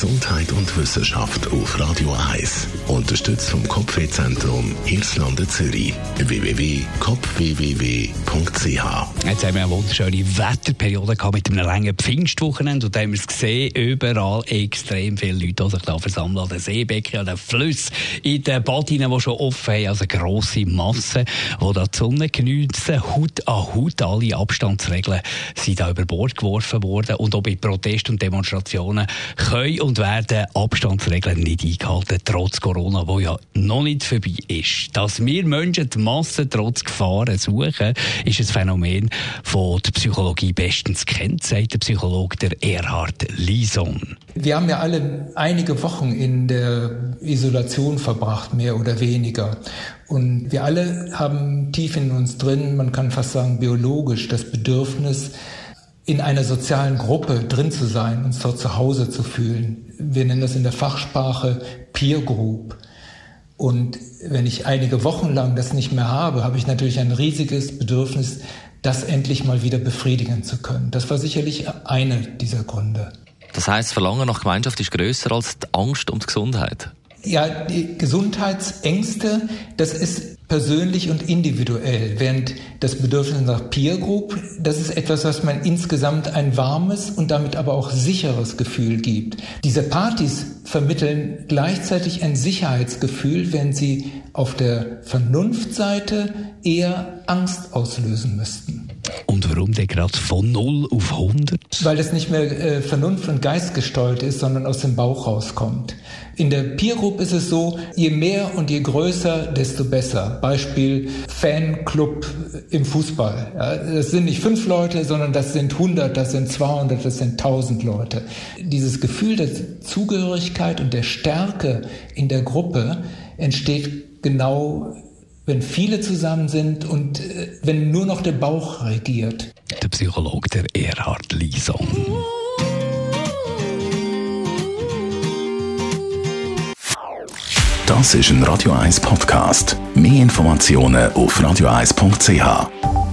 Gesundheit und Wissenschaft auf Radio 1. Unterstützt vom Kopfwehzentrum Irlande Zürich. www.kopfwww.ch Jetzt haben wir eine wunderschöne Wetterperiode gehabt mit einem langen Pfingstwochenende. Und da haben wir es gesehen, überall extrem viele Leute die sich da versammeln an den Seebecken, an den Flüssen, in den Badinen, die schon offen haben, also grosse Massen, die da die Sonne geniessen, Haut an Haut, alle Abstandsregeln sind da über Bord geworfen worden. Und auch bei Protesten und Demonstrationen können und werden Abstandsregeln nicht eingehalten, trotz Corona, wo ja noch nicht vorbei ist. Dass wir Menschen die Massen trotz Gefahren suchen, ist ein Phänomen von der Psychologie bestens kennt, sagt der Psychologe Erhard Lison. Wir haben ja alle einige Wochen in der Isolation verbracht, mehr oder weniger. Und wir alle haben tief in uns drin, man kann fast sagen biologisch, das Bedürfnis, in einer sozialen Gruppe drin zu sein, uns dort zu Hause zu fühlen. Wir nennen das in der Fachsprache Peer Group. Und wenn ich einige Wochen lang das nicht mehr habe, habe ich natürlich ein riesiges Bedürfnis, das endlich mal wieder befriedigen zu können. Das war sicherlich einer dieser Gründe. Das heißt, Verlangen nach Gemeinschaft ist größer als die Angst um die Gesundheit. Ja, die Gesundheitsängste, das ist persönlich und individuell, während das Bedürfnis nach Peer Group, das ist etwas, was man insgesamt ein warmes und damit aber auch sicheres Gefühl gibt. Diese Partys vermitteln gleichzeitig ein Sicherheitsgefühl, wenn sie auf der Vernunftseite eher Angst auslösen müssten. Und warum der gerade von 0 auf 100? Weil das nicht mehr äh, Vernunft und Geist gesteuert ist, sondern aus dem Bauch rauskommt. In der Peer Group ist es so, je mehr und je größer, desto besser. Beispiel Fanclub im Fußball. Ja, das sind nicht fünf Leute, sondern das sind 100, das sind 200, das sind 1000 Leute. Dieses Gefühl der Zugehörigkeit und der Stärke in der Gruppe entsteht genau wenn viele zusammen sind und äh, wenn nur noch der Bauch regiert. Der Psychologe der Erhard Lison. Das ist ein Radio 1 Podcast. Mehr Informationen auf radio1.ch.